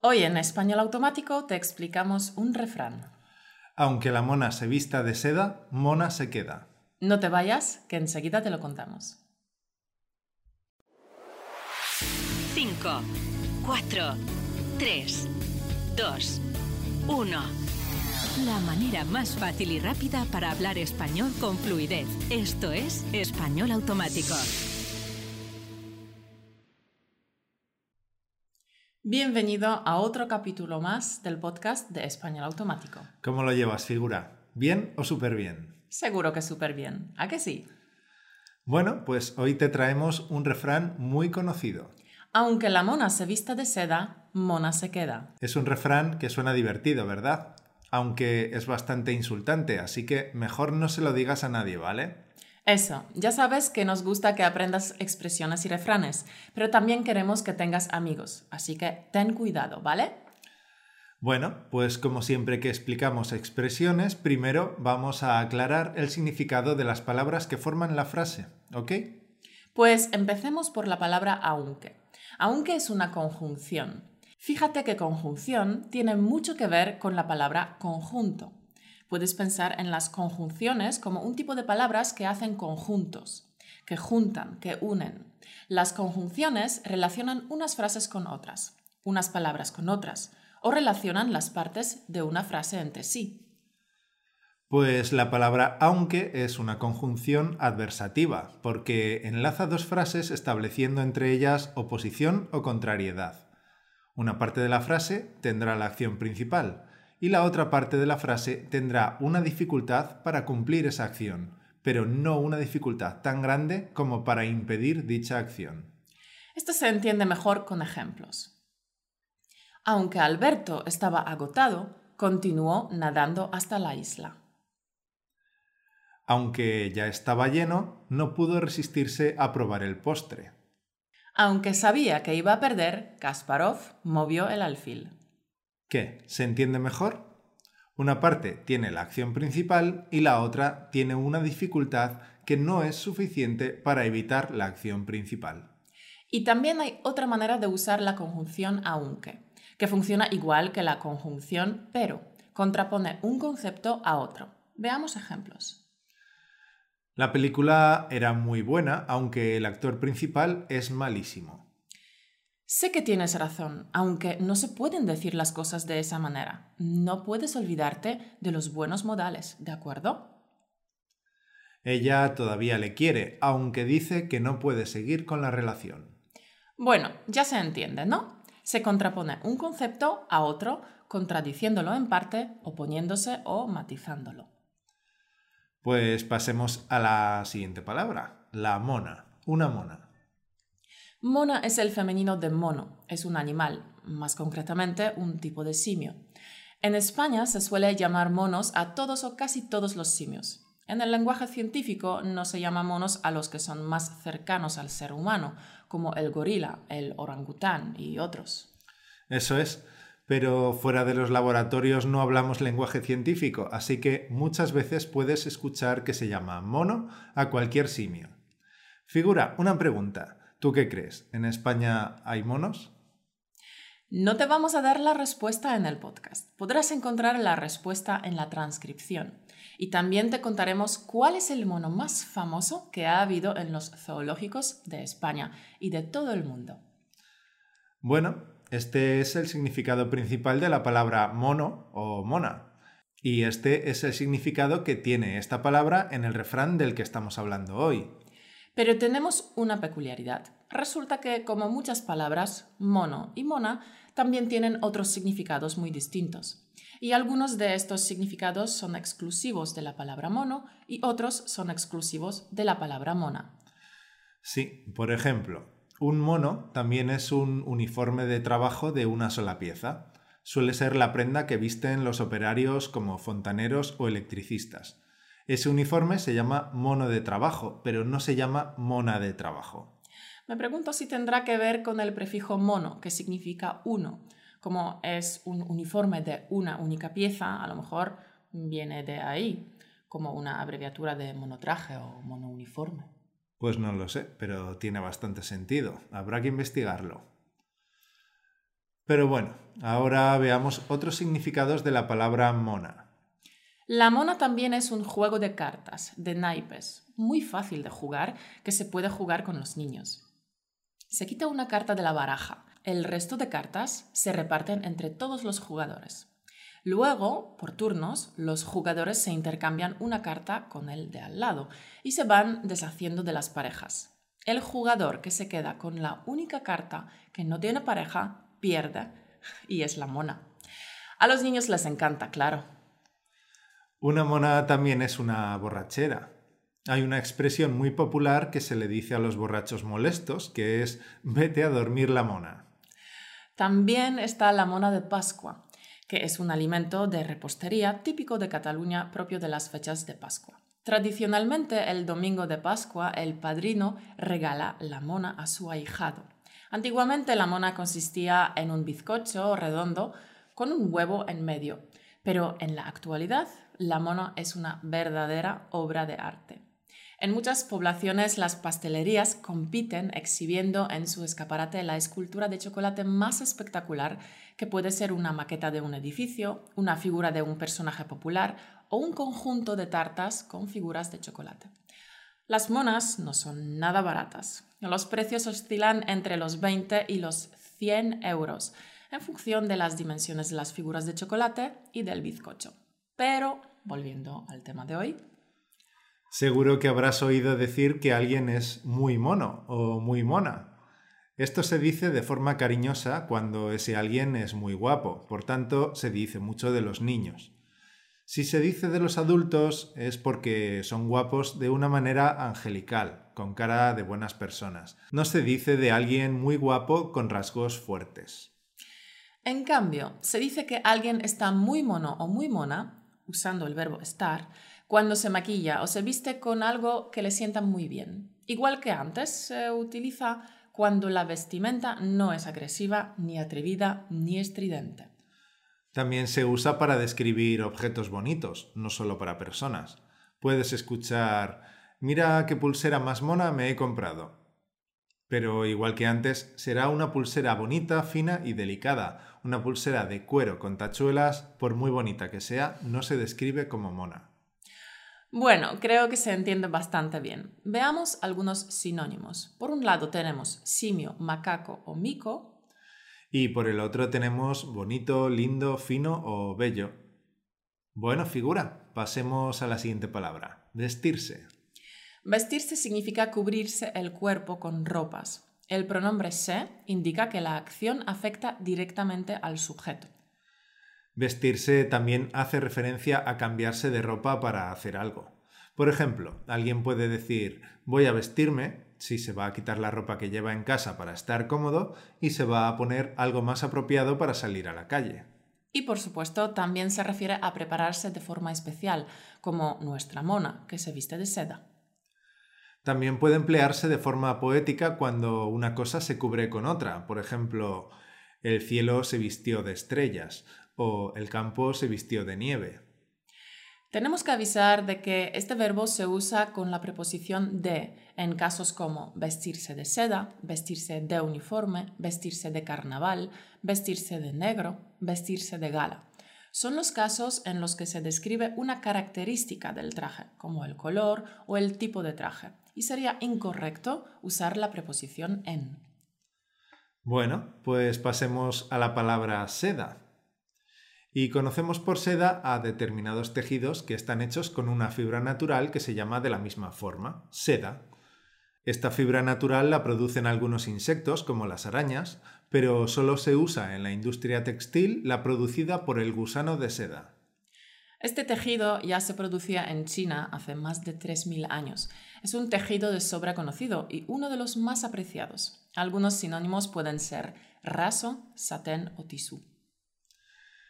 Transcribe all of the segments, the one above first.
Hoy en Español Automático te explicamos un refrán. Aunque la mona se vista de seda, mona se queda. No te vayas, que enseguida te lo contamos. 5, 4, 3, 2, 1. La manera más fácil y rápida para hablar español con fluidez. Esto es Español Automático. Bienvenido a otro capítulo más del podcast de Español Automático. ¿Cómo lo llevas, figura? ¿Bien o súper bien? Seguro que súper bien. ¿A que sí? Bueno, pues hoy te traemos un refrán muy conocido. Aunque la mona se vista de seda, mona se queda. Es un refrán que suena divertido, ¿verdad? Aunque es bastante insultante, así que mejor no se lo digas a nadie, ¿vale? Eso, ya sabes que nos gusta que aprendas expresiones y refranes, pero también queremos que tengas amigos, así que ten cuidado, ¿vale? Bueno, pues como siempre que explicamos expresiones, primero vamos a aclarar el significado de las palabras que forman la frase, ¿ok? Pues empecemos por la palabra aunque. Aunque es una conjunción. Fíjate que conjunción tiene mucho que ver con la palabra conjunto. Puedes pensar en las conjunciones como un tipo de palabras que hacen conjuntos, que juntan, que unen. Las conjunciones relacionan unas frases con otras, unas palabras con otras, o relacionan las partes de una frase entre sí. Pues la palabra aunque es una conjunción adversativa, porque enlaza dos frases estableciendo entre ellas oposición o contrariedad. Una parte de la frase tendrá la acción principal, y la otra parte de la frase tendrá una dificultad para cumplir esa acción, pero no una dificultad tan grande como para impedir dicha acción. Esto se entiende mejor con ejemplos. Aunque Alberto estaba agotado, continuó nadando hasta la isla. Aunque ya estaba lleno, no pudo resistirse a probar el postre. Aunque sabía que iba a perder, Kasparov movió el alfil. ¿Qué? ¿Se entiende mejor? Una parte tiene la acción principal y la otra tiene una dificultad que no es suficiente para evitar la acción principal. Y también hay otra manera de usar la conjunción aunque, que funciona igual que la conjunción pero, contrapone un concepto a otro. Veamos ejemplos. La película era muy buena, aunque el actor principal es malísimo. Sé que tienes razón, aunque no se pueden decir las cosas de esa manera. No puedes olvidarte de los buenos modales, ¿de acuerdo? Ella todavía le quiere, aunque dice que no puede seguir con la relación. Bueno, ya se entiende, ¿no? Se contrapone un concepto a otro, contradiciéndolo en parte, oponiéndose o matizándolo. Pues pasemos a la siguiente palabra, la mona, una mona. Mona es el femenino de mono, es un animal, más concretamente un tipo de simio. En España se suele llamar monos a todos o casi todos los simios. En el lenguaje científico no se llama monos a los que son más cercanos al ser humano, como el gorila, el orangután y otros. Eso es, pero fuera de los laboratorios no hablamos lenguaje científico, así que muchas veces puedes escuchar que se llama mono a cualquier simio. Figura, una pregunta. ¿Tú qué crees? ¿En España hay monos? No te vamos a dar la respuesta en el podcast. Podrás encontrar la respuesta en la transcripción. Y también te contaremos cuál es el mono más famoso que ha habido en los zoológicos de España y de todo el mundo. Bueno, este es el significado principal de la palabra mono o mona. Y este es el significado que tiene esta palabra en el refrán del que estamos hablando hoy. Pero tenemos una peculiaridad. Resulta que, como muchas palabras, mono y mona también tienen otros significados muy distintos. Y algunos de estos significados son exclusivos de la palabra mono y otros son exclusivos de la palabra mona. Sí, por ejemplo, un mono también es un uniforme de trabajo de una sola pieza. Suele ser la prenda que visten los operarios como fontaneros o electricistas. Ese uniforme se llama mono de trabajo, pero no se llama mona de trabajo. Me pregunto si tendrá que ver con el prefijo mono, que significa uno. Como es un uniforme de una única pieza, a lo mejor viene de ahí, como una abreviatura de monotraje o monouniforme. Pues no lo sé, pero tiene bastante sentido. Habrá que investigarlo. Pero bueno, ahora veamos otros significados de la palabra mona. La mona también es un juego de cartas, de naipes, muy fácil de jugar, que se puede jugar con los niños. Se quita una carta de la baraja, el resto de cartas se reparten entre todos los jugadores. Luego, por turnos, los jugadores se intercambian una carta con el de al lado y se van deshaciendo de las parejas. El jugador que se queda con la única carta que no tiene pareja pierde y es la mona. A los niños les encanta, claro. Una mona también es una borrachera. Hay una expresión muy popular que se le dice a los borrachos molestos, que es vete a dormir la mona. También está la mona de Pascua, que es un alimento de repostería típico de Cataluña propio de las fechas de Pascua. Tradicionalmente, el domingo de Pascua, el padrino regala la mona a su ahijado. Antiguamente la mona consistía en un bizcocho redondo con un huevo en medio, pero en la actualidad la mona es una verdadera obra de arte. En muchas poblaciones las pastelerías compiten exhibiendo en su escaparate la escultura de chocolate más espectacular, que puede ser una maqueta de un edificio, una figura de un personaje popular o un conjunto de tartas con figuras de chocolate. Las monas no son nada baratas. Los precios oscilan entre los 20 y los 100 euros, en función de las dimensiones de las figuras de chocolate y del bizcocho. Pero, volviendo al tema de hoy, Seguro que habrás oído decir que alguien es muy mono o muy mona. Esto se dice de forma cariñosa cuando ese alguien es muy guapo, por tanto se dice mucho de los niños. Si se dice de los adultos es porque son guapos de una manera angelical, con cara de buenas personas. No se dice de alguien muy guapo con rasgos fuertes. En cambio, se dice que alguien está muy mono o muy mona, usando el verbo estar, cuando se maquilla o se viste con algo que le sienta muy bien. Igual que antes, se utiliza cuando la vestimenta no es agresiva, ni atrevida, ni estridente. También se usa para describir objetos bonitos, no solo para personas. Puedes escuchar, mira qué pulsera más mona me he comprado. Pero igual que antes, será una pulsera bonita, fina y delicada. Una pulsera de cuero con tachuelas, por muy bonita que sea, no se describe como mona. Bueno, creo que se entiende bastante bien. Veamos algunos sinónimos. Por un lado tenemos simio, macaco o mico. Y por el otro tenemos bonito, lindo, fino o bello. Bueno, figura. Pasemos a la siguiente palabra. Vestirse. Vestirse significa cubrirse el cuerpo con ropas. El pronombre se indica que la acción afecta directamente al sujeto. Vestirse también hace referencia a cambiarse de ropa para hacer algo. Por ejemplo, alguien puede decir voy a vestirme si se va a quitar la ropa que lleva en casa para estar cómodo y se va a poner algo más apropiado para salir a la calle. Y por supuesto también se refiere a prepararse de forma especial, como nuestra mona, que se viste de seda. También puede emplearse de forma poética cuando una cosa se cubre con otra. Por ejemplo, el cielo se vistió de estrellas o el campo se vistió de nieve. Tenemos que avisar de que este verbo se usa con la preposición de en casos como vestirse de seda, vestirse de uniforme, vestirse de carnaval, vestirse de negro, vestirse de gala. Son los casos en los que se describe una característica del traje, como el color o el tipo de traje, y sería incorrecto usar la preposición en. Bueno, pues pasemos a la palabra seda. Y conocemos por seda a determinados tejidos que están hechos con una fibra natural que se llama de la misma forma, seda. Esta fibra natural la producen algunos insectos como las arañas, pero solo se usa en la industria textil la producida por el gusano de seda. Este tejido ya se producía en China hace más de 3.000 años. Es un tejido de sobra conocido y uno de los más apreciados. Algunos sinónimos pueden ser raso, satén o tisú.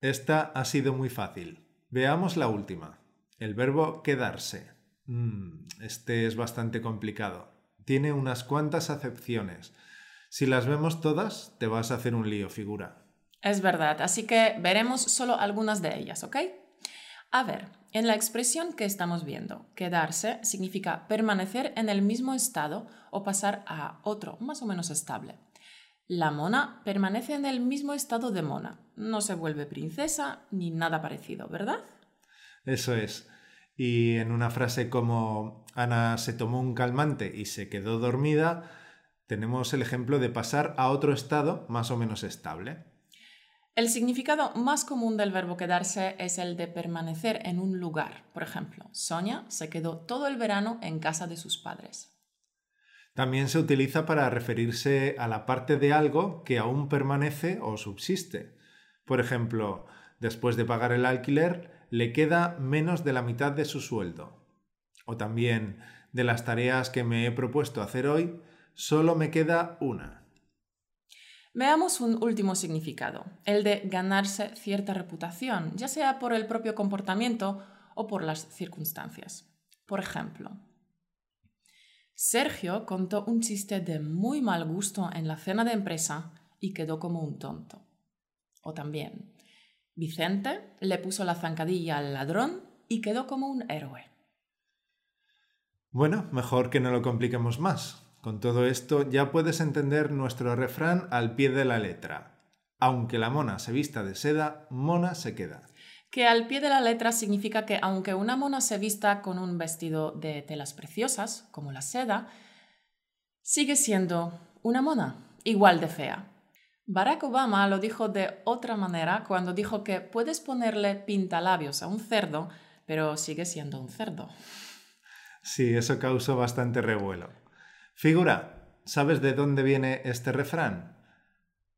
Esta ha sido muy fácil. Veamos la última. El verbo quedarse. Mm, este es bastante complicado. Tiene unas cuantas acepciones. Si las vemos todas, te vas a hacer un lío, figura. Es verdad, así que veremos solo algunas de ellas, ¿ok? A ver, en la expresión que estamos viendo, quedarse significa permanecer en el mismo estado o pasar a otro más o menos estable. La mona permanece en el mismo estado de mona. No se vuelve princesa ni nada parecido, ¿verdad? Eso es. Y en una frase como Ana se tomó un calmante y se quedó dormida, tenemos el ejemplo de pasar a otro estado más o menos estable. El significado más común del verbo quedarse es el de permanecer en un lugar. Por ejemplo, Sonia se quedó todo el verano en casa de sus padres. También se utiliza para referirse a la parte de algo que aún permanece o subsiste. Por ejemplo, después de pagar el alquiler, le queda menos de la mitad de su sueldo. O también, de las tareas que me he propuesto hacer hoy, solo me queda una. Veamos un último significado, el de ganarse cierta reputación, ya sea por el propio comportamiento o por las circunstancias. Por ejemplo, Sergio contó un chiste de muy mal gusto en la cena de empresa y quedó como un tonto. O también, Vicente le puso la zancadilla al ladrón y quedó como un héroe. Bueno, mejor que no lo compliquemos más. Con todo esto ya puedes entender nuestro refrán al pie de la letra. Aunque la mona se vista de seda, mona se queda que al pie de la letra significa que aunque una mona se vista con un vestido de telas preciosas, como la seda, sigue siendo una mona, igual de fea. Barack Obama lo dijo de otra manera cuando dijo que puedes ponerle pintalabios a un cerdo, pero sigue siendo un cerdo. Sí, eso causó bastante revuelo. Figura, ¿sabes de dónde viene este refrán?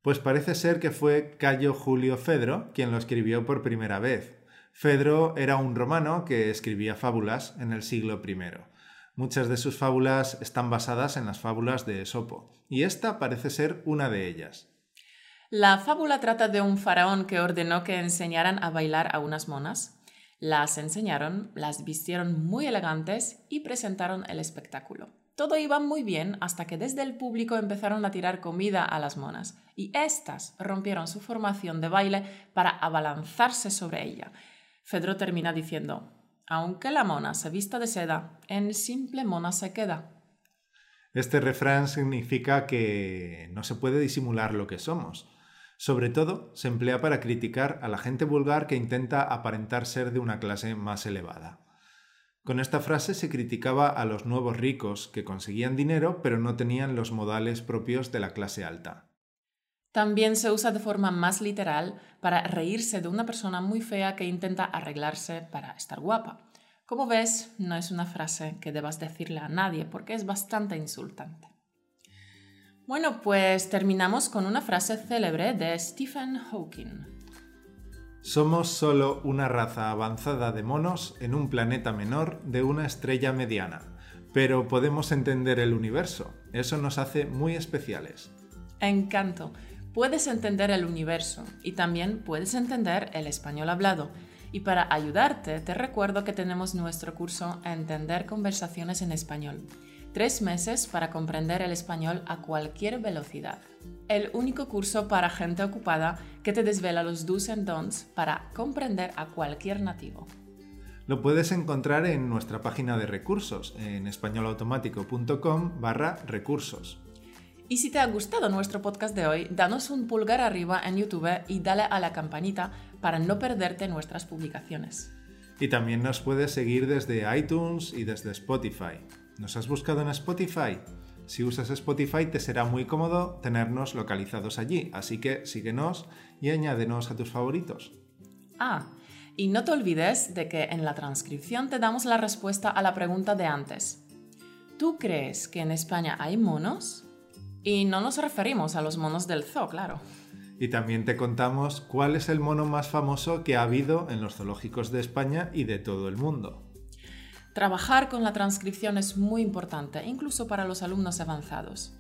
Pues parece ser que fue Cayo Julio Fedro quien lo escribió por primera vez. Fedro era un romano que escribía fábulas en el siglo I. Muchas de sus fábulas están basadas en las fábulas de Esopo, y esta parece ser una de ellas. La fábula trata de un faraón que ordenó que enseñaran a bailar a unas monas. Las enseñaron, las vistieron muy elegantes y presentaron el espectáculo. Todo iba muy bien hasta que desde el público empezaron a tirar comida a las monas y éstas rompieron su formación de baile para abalanzarse sobre ella. Fedro termina diciendo, aunque la mona se vista de seda, en simple mona se queda. Este refrán significa que no se puede disimular lo que somos. Sobre todo, se emplea para criticar a la gente vulgar que intenta aparentar ser de una clase más elevada. Con esta frase se criticaba a los nuevos ricos que conseguían dinero pero no tenían los modales propios de la clase alta. También se usa de forma más literal para reírse de una persona muy fea que intenta arreglarse para estar guapa. Como ves, no es una frase que debas decirle a nadie porque es bastante insultante. Bueno, pues terminamos con una frase célebre de Stephen Hawking. Somos solo una raza avanzada de monos en un planeta menor de una estrella mediana, pero podemos entender el universo. Eso nos hace muy especiales. Encanto. Puedes entender el universo y también puedes entender el español hablado. Y para ayudarte, te recuerdo que tenemos nuestro curso Entender conversaciones en español. Tres meses para comprender el español a cualquier velocidad el único curso para gente ocupada que te desvela los do's and don'ts para comprender a cualquier nativo. Lo puedes encontrar en nuestra página de recursos, en españolautomático.com barra recursos. Y si te ha gustado nuestro podcast de hoy, danos un pulgar arriba en YouTube y dale a la campanita para no perderte nuestras publicaciones. Y también nos puedes seguir desde iTunes y desde Spotify. ¿Nos has buscado en Spotify? Si usas Spotify te será muy cómodo tenernos localizados allí, así que síguenos y añádenos a tus favoritos. Ah, y no te olvides de que en la transcripción te damos la respuesta a la pregunta de antes. ¿Tú crees que en España hay monos? Y no nos referimos a los monos del zoo, claro. Y también te contamos cuál es el mono más famoso que ha habido en los zoológicos de España y de todo el mundo. Trabajar con la transcripción es muy importante, incluso para los alumnos avanzados.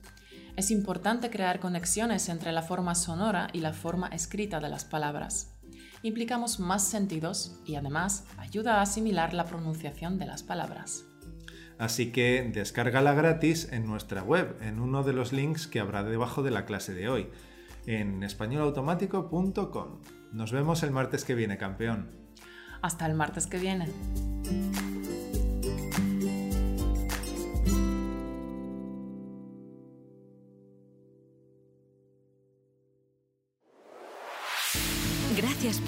Es importante crear conexiones entre la forma sonora y la forma escrita de las palabras. Implicamos más sentidos y además ayuda a asimilar la pronunciación de las palabras. Así que descárgala gratis en nuestra web, en uno de los links que habrá debajo de la clase de hoy, en españolautomático.com. Nos vemos el martes que viene, campeón. Hasta el martes que viene.